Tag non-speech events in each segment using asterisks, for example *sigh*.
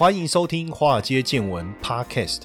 欢迎收听《华尔街见闻》Podcast。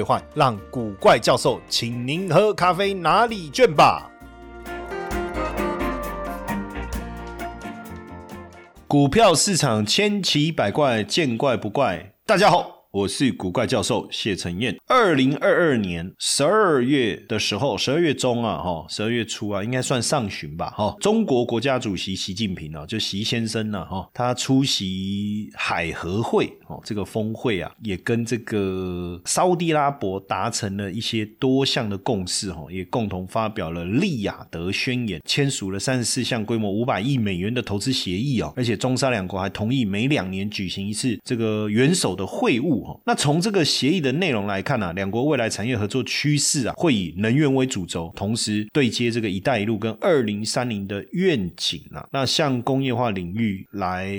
换让古怪教授请您喝咖啡哪里卷吧。股票市场千奇百怪，见怪不怪。大家好。我是古怪教授谢承彦。二零二二年十二月的时候，十二月中啊，哈，十二月初啊，应该算上旬吧，哈。中国国家主席习近平啊，就习先生呢，哈，他出席海合会哦，这个峰会啊，也跟这个沙地拉伯达成了一些多项的共识，哈，也共同发表了利雅得宣言，签署了三十四项规模五百亿美元的投资协议啊，而且中沙两国还同意每两年举行一次这个元首的会晤。那从这个协议的内容来看呢，两国未来产业合作趋势啊，会以能源为主轴，同时对接这个“一带一路”跟二零三零的愿景啊，那向工业化领域来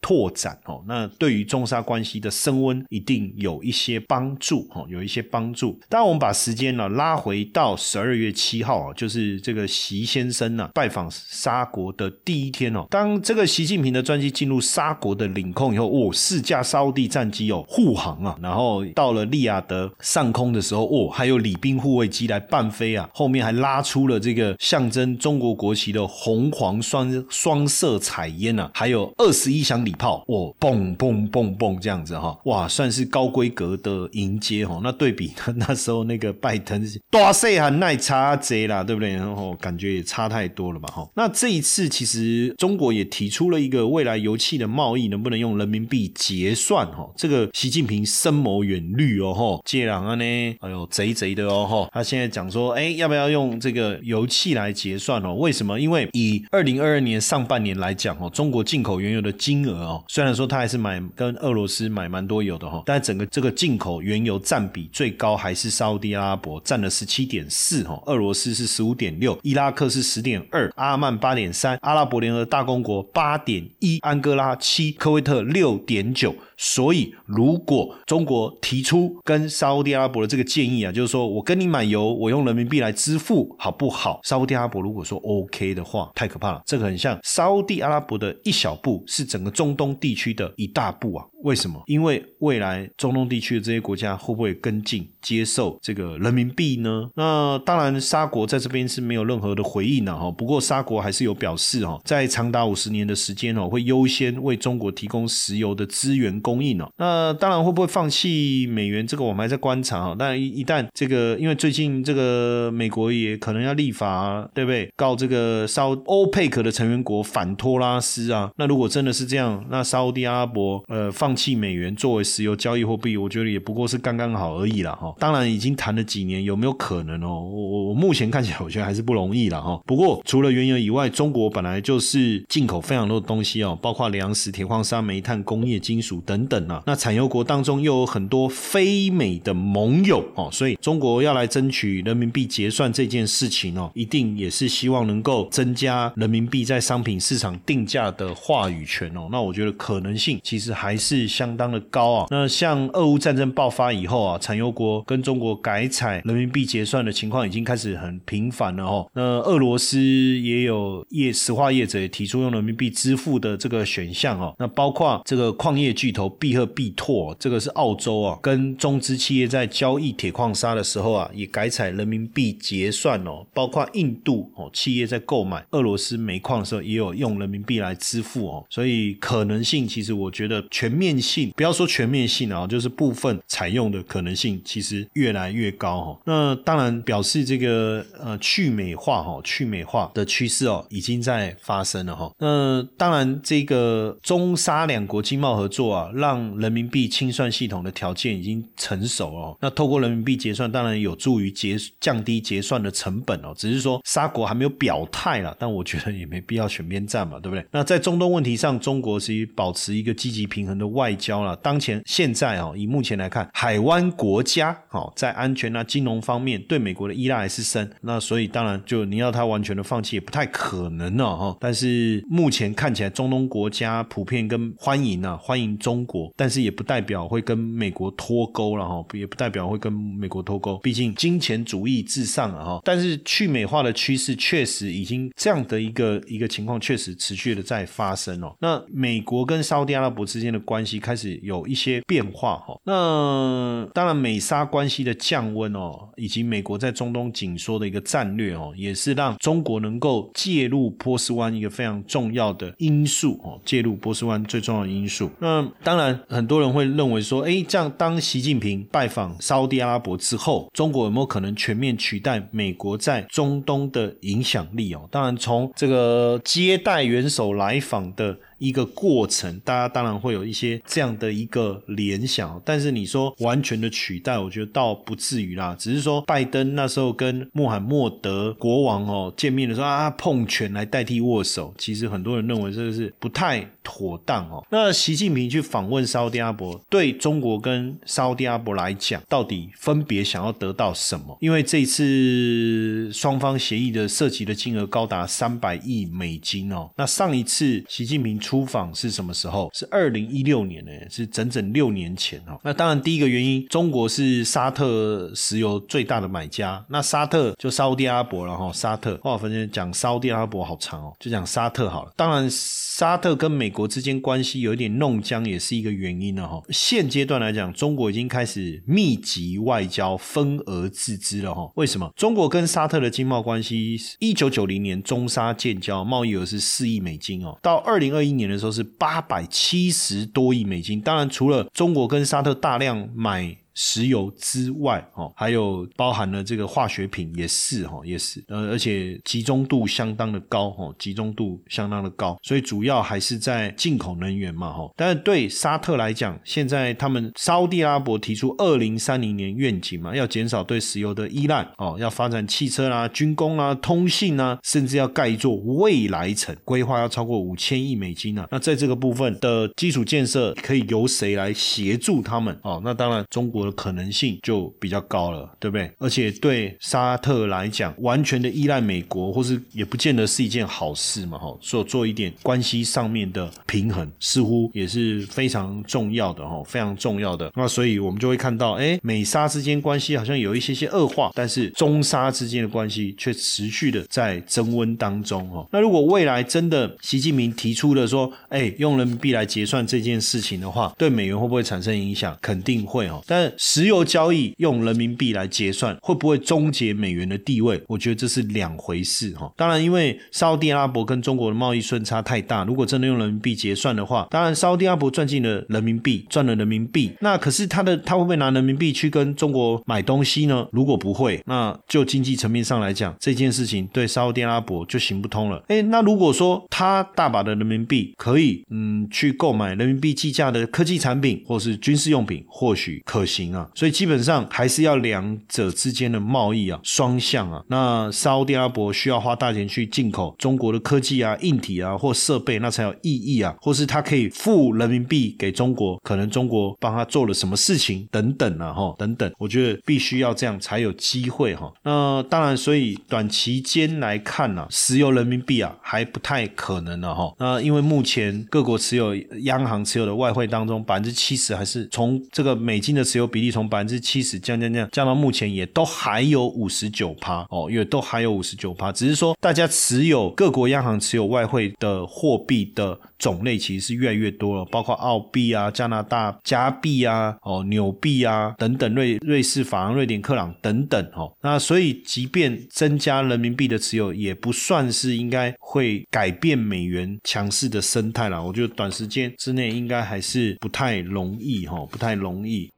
拓展哦。那对于中沙关系的升温，一定有一些帮助哦，有一些帮助。当，我们把时间呢拉回到十二月七号啊，就是这个习先生呢拜访沙国的第一天哦。当这个习近平的专机进入沙国的领空以后，哦，四架沙地战机哦护航啊，然后到了利雅得上空的时候，哦，还有礼宾护卫机来伴飞啊，后面还拉出了这个象征中国国旗的红黄双双色彩烟啊，还有二十一响礼炮，哦，嘣嘣嘣嘣这样子哈，哇，算是高规格的迎接哈。那对比 *laughs* 那时候那个拜登，大岁还耐差贼啦，对不对？然后感觉也差太多了嘛哈。那这一次其实中国也提出了一个未来油气的贸易能不能用人民币结算哈，这个习近平。深谋远虑哦吼，接壤啊呢，哎呦贼贼的哦吼，他现在讲说，哎，要不要用这个油气来结算哦？为什么？因为以二零二二年上半年来讲哦，中国进口原油的金额哦，虽然说他还是买跟俄罗斯买蛮多油的哈，但整个这个进口原油占比最高还是沙地阿拉伯占了十七点四哈，俄罗斯是十五点六，伊拉克是十点二，阿曼八点三，阿拉伯联合大公国八点一，安哥拉七，科威特六点九。所以，如果中国提出跟沙特阿拉伯的这个建议啊，就是说我跟你买油，我用人民币来支付，好不好？沙特阿拉伯如果说 OK 的话，太可怕了，这个很像沙特阿拉伯的一小步，是整个中东地区的一大步啊。为什么？因为未来中东地区的这些国家会不会跟进接受这个人民币呢？那当然，沙国在这边是没有任何的回应的哈。不过沙国还是有表示哈，在长达五十年的时间哦，会优先为中国提供石油的资源供供应哦。那当然会不会放弃美元？这个我们还在观察哈。但一一旦这个，因为最近这个美国也可能要立法，对不对？告这个沙欧佩克的成员国反托拉斯啊。那如果真的是这样，那沙地阿拉伯呃放。弃美元作为石油交易货币，我觉得也不过是刚刚好而已了哈。当然已经谈了几年，有没有可能哦？我我我目前看起来，我觉得还是不容易了哈。不过除了原油以外，中国本来就是进口非常多的东西哦，包括粮食、铁矿砂、煤炭、工业金属等等等啊。那产油国当中又有很多非美的盟友哦，所以中国要来争取人民币结算这件事情哦，一定也是希望能够增加人民币在商品市场定价的话语权哦。那我觉得可能性其实还是。相当的高啊！那像俄乌战争爆发以后啊，产油国跟中国改采人民币结算的情况已经开始很频繁了哦。那俄罗斯也有业石化业者也提出用人民币支付的这个选项哦。那包括这个矿业巨头必和必拓，这个是澳洲啊，跟中资企业在交易铁矿砂的时候啊，也改采人民币结算哦。包括印度哦，企业在购买俄罗斯煤矿的时候，也有用人民币来支付哦。所以可能性其实我觉得全面。性不要说全面性啊，就是部分采用的可能性其实越来越高哈。那当然表示这个呃去美化哈去美化的趋势哦已经在发生了哈。那当然这个中沙两国经贸合作啊，让人民币清算系统的条件已经成熟哦。那透过人民币结算，当然有助于结降低结算的成本哦。只是说沙国还没有表态了，但我觉得也没必要选边站嘛，对不对？那在中东问题上，中国是保持一个积极平衡的外。交了。当前现在哦，以目前来看，海湾国家哦，在安全啊、金融方面对美国的依赖还是深。那所以当然就你要他完全的放弃也不太可能了哈。但是目前看起来，中东国家普遍跟欢迎啊，欢迎中中国，但是也不代表会跟美国脱钩了哈，也不代表会跟美国脱钩。毕竟金钱主义至上啊哈。但是去美化的趋势确实已经这样的一个一个情况，确实持续的在发生哦。那美国跟沙特阿拉伯之间的关系开始有一些变化哈。那当然，美沙关系的降温哦，以及美国在中东紧缩的一个战略哦，也是让中国能够介入波斯湾一个非常重要的因素哦。介入波斯湾最重要的因素。那当然，很多人会认为说，哎，这样当习近平拜访沙地阿拉伯之后，中国有没有可能全面取代美国在中东的影响力哦？当然，从这个接待元首来访的。一个过程，大家当然会有一些这样的一个联想，但是你说完全的取代，我觉得倒不至于啦。只是说拜登那时候跟穆罕默德国王哦见面的时候啊，碰拳来代替握手，其实很多人认为这个是不太妥当哦。那习近平去访问沙特阿伯，对中国跟沙特阿伯来讲，到底分别想要得到什么？因为这次双方协议的涉及的金额高达三百亿美金哦。那上一次习近平。出访是什么时候？是二零一六年呢，是整整六年前哦。那当然，第一个原因，中国是沙特石油最大的买家。那沙特就沙特阿拉伯了哈。沙特，话分先讲沙特阿拉伯好长哦，就讲沙特好了。当然，沙特跟美国之间关系有一点弄僵，也是一个原因了哈。现阶段来讲，中国已经开始密集外交，分而治之了哈。为什么？中国跟沙特的经贸关系，一九九零年中沙建交，贸易额是四亿美金哦，到二零二一年。的时候是八百七十多亿美金，当然除了中国跟沙特大量买。石油之外，哦，还有包含了这个化学品也是，哈，也是，呃，而且集中度相当的高，哈，集中度相当的高，所以主要还是在进口能源嘛，哈。但是对沙特来讲，现在他们沙地阿拉伯提出二零三零年愿景嘛，要减少对石油的依赖，哦，要发展汽车啦、军工啦、通信啊，甚至要盖一座未来城，规划要超过五千亿美金呢。那在这个部分的基础建设，可以由谁来协助他们？哦，那当然中国。的可能性就比较高了，对不对？而且对沙特来讲，完全的依赖美国，或是也不见得是一件好事嘛，哈。所以做一点关系上面的平衡，似乎也是非常重要的，哈，非常重要的。那所以我们就会看到，哎，美沙之间关系好像有一些些恶化，但是中沙之间的关系却持续的在增温当中，哈。那如果未来真的习近平提出了说，哎，用人民币来结算这件事情的话，对美元会不会产生影响？肯定会，哦。但石油交易用人民币来结算，会不会终结美元的地位？我觉得这是两回事哈。当然，因为沙特阿拉伯跟中国的贸易顺差太大，如果真的用人民币结算的话，当然沙特阿拉伯赚进了人民币，赚了人民币。那可是他的他会不会拿人民币去跟中国买东西呢？如果不会，那就经济层面上来讲，这件事情对沙特阿拉伯就行不通了。哎，那如果说他大把的人民币可以嗯去购买人民币计价的科技产品或是军事用品，或许可行。啊，所以基本上还是要两者之间的贸易啊，双向啊。那沙特阿拉伯需要花大钱去进口中国的科技啊、硬体啊或设备，那才有意义啊。或是他可以付人民币给中国，可能中国帮他做了什么事情等等啊，哈，等等。我觉得必须要这样才有机会哈。那当然，所以短期间来看呢，石油人民币啊还不太可能了哈。那因为目前各国持有央行持有的外汇当中，百分之七十还是从这个美金的持有比。例从百分之七十降降降降到目前也都还有五十九趴哦，也都还有五十九趴，只是说大家持有各国央行持有外汇的货币的种类其实是越来越多了，包括澳币啊、加拿大加币啊、哦纽币啊等等，瑞瑞士法郎、瑞典克朗等等哦。那所以即便增加人民币的持有，也不算是应该会改变美元强势的生态了。我觉得短时间之内应该还是不太容易哈，不太容易。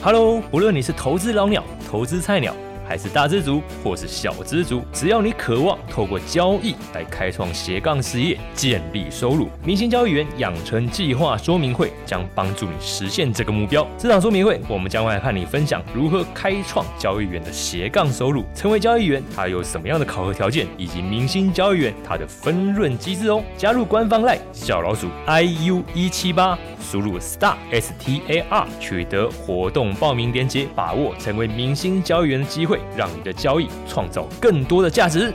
Hello，无论你是投资老鸟、投资菜鸟。还是大资族或是小资族，只要你渴望透过交易来开创斜杠事业、建立收入，明星交易员养成计划说明会将帮助你实现这个目标。这场说明会，我们将会和你分享如何开创交易员的斜杠收入，成为交易员他有什么样的考核条件，以及明星交易员他的分润机制哦。加入官方赖小老鼠 iu 一七八，输入 star s t a r 取得活动报名链接，把握成为明星交易员的机会，让你的交易创造更多的价值。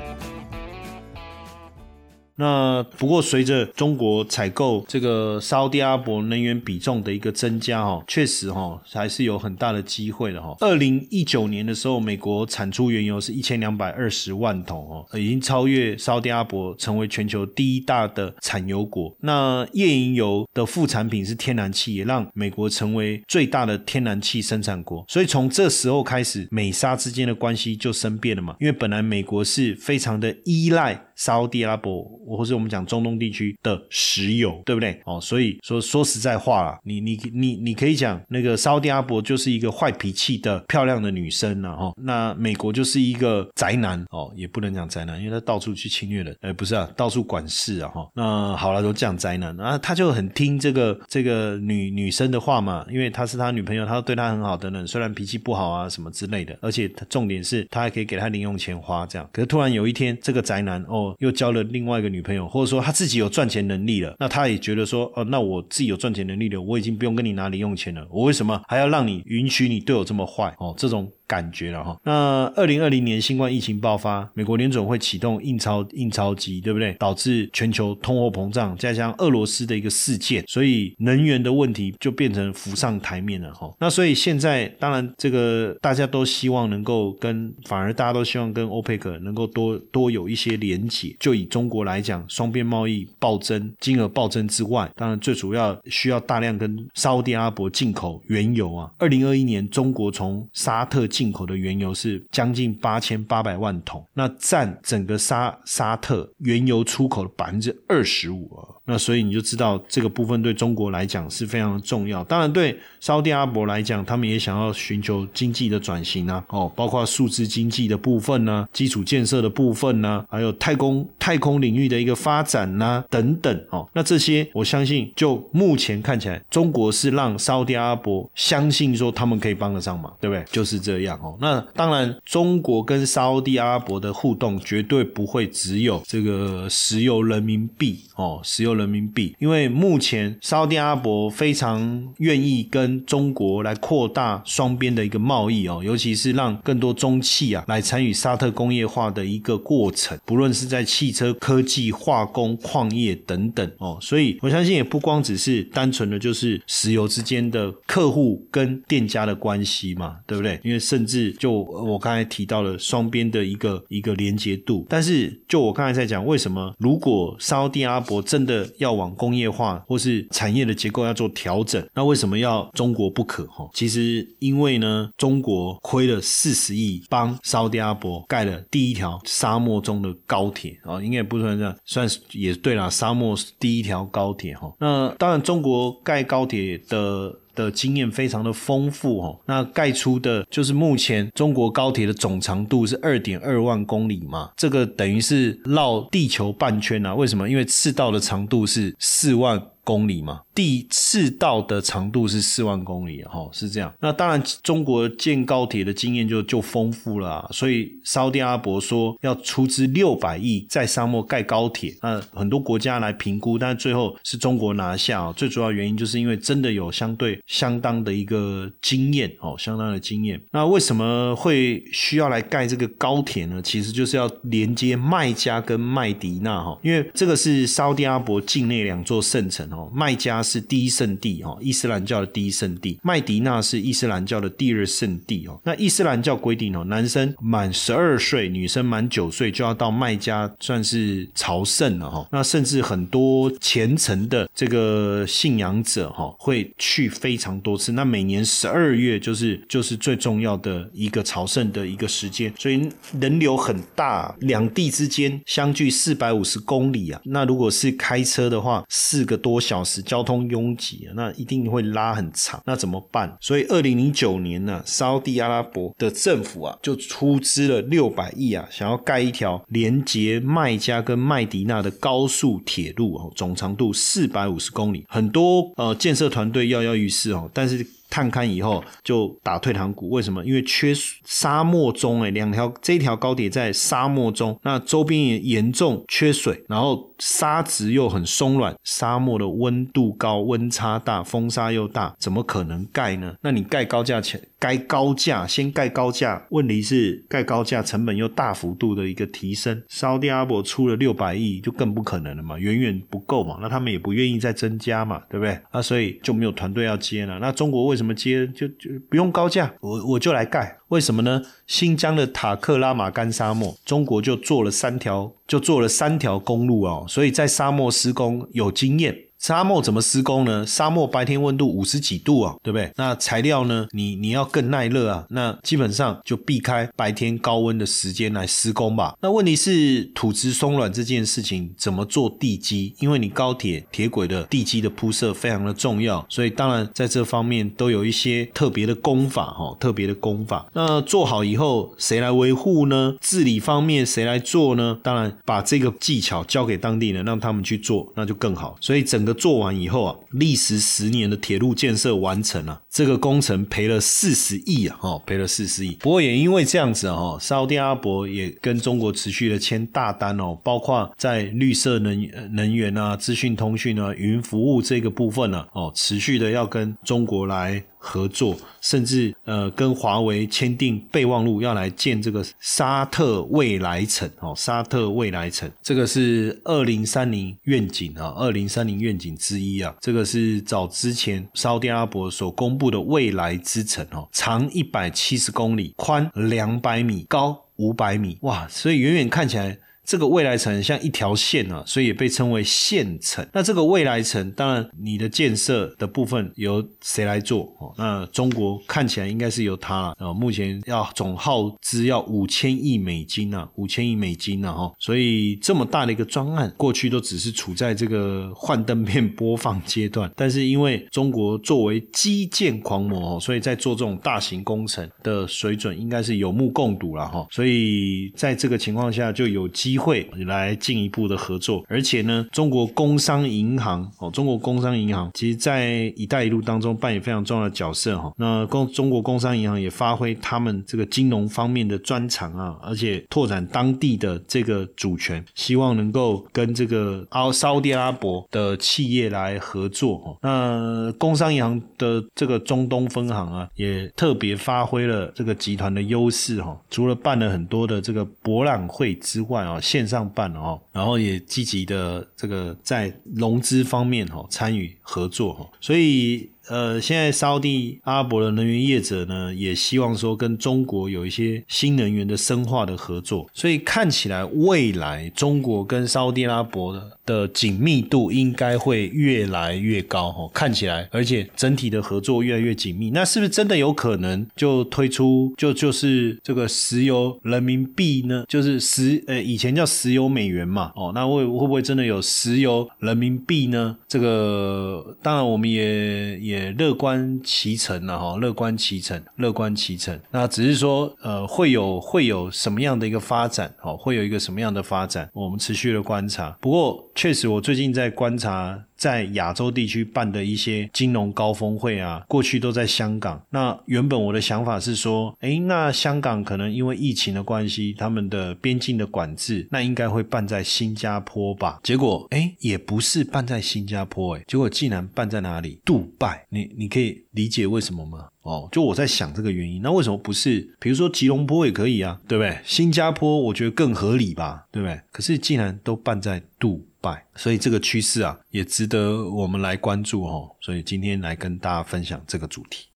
那不过，随着中国采购这个沙特阿拉伯能源比重的一个增加，哈，确实哈还是有很大的机会的哈。二零一九年的时候，美国产出原油是一千两百二十万桶哦，已经超越沙特阿拉伯，成为全球第一大的产油国。那页岩油的副产品是天然气，也让美国成为最大的天然气生产国。所以从这时候开始，美沙之间的关系就生变了嘛。因为本来美国是非常的依赖。沙地阿拉伯，或者我们讲中东地区的石油，对不对？哦，所以说说实在话啦，你你你你可以讲那个沙地阿拉伯就是一个坏脾气的漂亮的女生了哈。那美国就是一个宅男哦，也不能讲宅男，因为他到处去侵略人，哎，不是啊，到处管事啊哈。那好了，都讲宅男啊，他就很听这个这个女女生的话嘛，因为他是他女朋友，他对他很好的人，虽然脾气不好啊什么之类的，而且他重点是他还可以给他零用钱花这样。可是突然有一天，这个宅男哦。又交了另外一个女朋友，或者说他自己有赚钱能力了，那他也觉得说，哦，那我自己有赚钱能力了，我已经不用跟你拿零用钱了，我为什么还要让你允许你对我这么坏？哦，这种。感觉了哈，那二零二零年新冠疫情爆发，美国联总会启动印钞印钞机，对不对？导致全球通货膨胀，加上俄罗斯的一个事件，所以能源的问题就变成浮上台面了哈。那所以现在当然这个大家都希望能够跟，反而大家都希望跟欧佩克能够多多有一些连结。就以中国来讲，双边贸易暴增，金额暴增之外，当然最主要需要大量跟沙特阿拉伯进口原油啊。二零二一年中国从沙特进口的原油是将近八千八百万桶，那占整个沙沙特原油出口的百分之二十五啊。那所以你就知道这个部分对中国来讲是非常重要。当然，对沙特阿拉伯来讲，他们也想要寻求经济的转型啊，哦，包括数字经济的部分呢，基础建设的部分呢，还有太空太空领域的一个发展呢，等等哦。那这些我相信，就目前看起来，中国是让沙特阿拉伯相信说他们可以帮得上忙，对不对？就是这样哦。那当然，中国跟沙特阿拉伯的互动绝对不会只有这个石油人民币哦，石油。人民币，因为目前沙特阿伯非常愿意跟中国来扩大双边的一个贸易哦，尤其是让更多中企啊来参与沙特工业化的一个过程，不论是在汽车、科技、化工、矿业等等哦，所以我相信也不光只是单纯的就是石油之间的客户跟店家的关系嘛，对不对？因为甚至就我刚才提到了双边的一个一个连接度，但是就我刚才在讲，为什么如果沙特阿伯真的要往工业化或是产业的结构要做调整，那为什么要中国不可？哈，其实因为呢，中国亏了四十亿，帮沙特阿伯盖了第一条沙漠中的高铁啊，应该不算这样，算是也对啦，沙漠第一条高铁哈。那当然，中国盖高铁的。的经验非常的丰富哦，那盖出的就是目前中国高铁的总长度是二点二万公里嘛，这个等于是绕地球半圈啊？为什么？因为赤道的长度是四万公里嘛。第四道的长度是四万公里，哈，是这样。那当然，中国建高铁的经验就就丰富了，所以沙特阿伯说要出资六百亿在沙漠盖高铁，那很多国家来评估，但最后是中国拿下。最主要原因就是因为真的有相对相当的一个经验，哦，相当的经验。那为什么会需要来盖这个高铁呢？其实就是要连接麦加跟麦迪纳，哈，因为这个是沙特阿伯境内两座圣城，哦，麦加。是第一圣地哈，伊斯兰教的第一圣地。麦迪纳是伊斯兰教的第二圣地哦。那伊斯兰教规定哦，男生满十二岁，女生满九岁就要到麦加算是朝圣了哈。那甚至很多虔诚的这个信仰者哈，会去非常多次。那每年十二月就是就是最重要的一个朝圣的一个时间，所以人流很大，两地之间相距四百五十公里啊。那如果是开车的话，四个多小时，交通拥挤，那一定会拉很长。那怎么办？所以二零零九年呢，沙地阿拉伯的政府啊，就出资了六百亿啊，想要盖一条连接麦加跟麦迪纳的高速铁路哦，总长度四百五十公里，很多呃建设团队跃跃欲试哦，但是。探勘以后就打退堂鼓，为什么？因为缺沙漠中哎，两条这条高铁在沙漠中，那周边也严重缺水，然后沙质又很松软，沙漠的温度高，温差大，风沙又大，怎么可能盖呢？那你盖高架前，盖高价先盖高价，问题是盖高价成本又大幅度的一个提升，沙特阿伯出了六百亿，就更不可能了嘛，远远不够嘛，那他们也不愿意再增加嘛，对不对？那所以就没有团队要接了。那中国为什么？接就就不用高价，我我就来盖，为什么呢？新疆的塔克拉玛干沙漠，中国就做了三条，就做了三条公路哦，所以在沙漠施工有经验。沙漠怎么施工呢？沙漠白天温度五十几度啊，对不对？那材料呢？你你要更耐热啊，那基本上就避开白天高温的时间来施工吧。那问题是土质松软这件事情怎么做地基？因为你高铁铁轨的地基的铺设非常的重要，所以当然在这方面都有一些特别的工法哈，特别的工法。那做好以后谁来维护呢？治理方面谁来做呢？当然把这个技巧交给当地人，让他们去做，那就更好。所以整个。做完以后啊，历时十年的铁路建设完成了，这个工程赔了四十亿啊，哦，赔了四十亿。不过也因为这样子啊，沙特阿拉伯也跟中国持续的签大单哦，包括在绿色能能源啊、资讯通讯啊、云服务这个部分呢，哦，持续的要跟中国来。合作，甚至呃跟华为签订备忘录，要来建这个沙特未来城哦，沙特未来城，这个是二零三零愿景啊，二零三零愿景之一啊，这个是早之前沙特阿拉伯所公布的未来之城哦，长一百七十公里，宽两百米，高五百米，哇，所以远远看起来。这个未来城像一条线啊，所以也被称为县城。那这个未来城，当然你的建设的部分由谁来做？哦，那中国看起来应该是由它啊。目前要总耗资要五千亿美金啊，五千亿美金啊，哈。所以这么大的一个专案，过去都只是处在这个幻灯片播放阶段。但是因为中国作为基建狂魔，所以在做这种大型工程的水准应该是有目共睹了哈。所以在这个情况下，就有机。机会来进一步的合作，而且呢，中国工商银行哦，中国工商银行其实在“一带一路”当中扮演非常重要的角色哈。那工中国工商银行也发挥他们这个金融方面的专长啊，而且拓展当地的这个主权，希望能够跟这个阿沙特阿拉伯的企业来合作。那工商银行的这个中东分行啊，也特别发挥了这个集团的优势哈。除了办了很多的这个博览会之外啊。线上办哦，然后也积极的这个在融资方面哈参与合作哈，所以。呃，现在沙地阿拉伯的能源业者呢，也希望说跟中国有一些新能源的深化的合作，所以看起来未来中国跟沙地阿拉伯的的紧密度应该会越来越高哦，看起来，而且整体的合作越来越紧密，那是不是真的有可能就推出就就是这个石油人民币呢？就是石呃以前叫石油美元嘛，哦，那会会不会真的有石油人民币呢？这个当然我们也也。也乐观其成了哈，乐观其成，乐观其成。那只是说，呃，会有会有什么样的一个发展？哦，会有一个什么样的发展？我们持续的观察。不过，确实，我最近在观察。在亚洲地区办的一些金融高峰会啊，过去都在香港。那原本我的想法是说，哎，那香港可能因为疫情的关系，他们的边境的管制，那应该会办在新加坡吧？结果，哎，也不是办在新加坡，哎，结果竟然办在哪里？杜拜。你你可以理解为什么吗？哦，就我在想这个原因。那为什么不是？比如说吉隆坡也可以啊，对不对？新加坡我觉得更合理吧，对不对？可是竟然都办在杜。所以这个趋势啊，也值得我们来关注哦。所以今天来跟大家分享这个主题。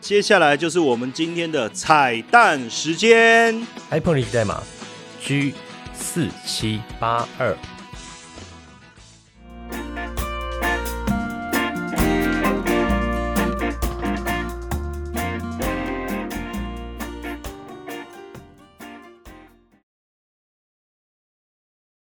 接下来就是我们今天的彩蛋时间，iPhone 历史代码 G 四七八二。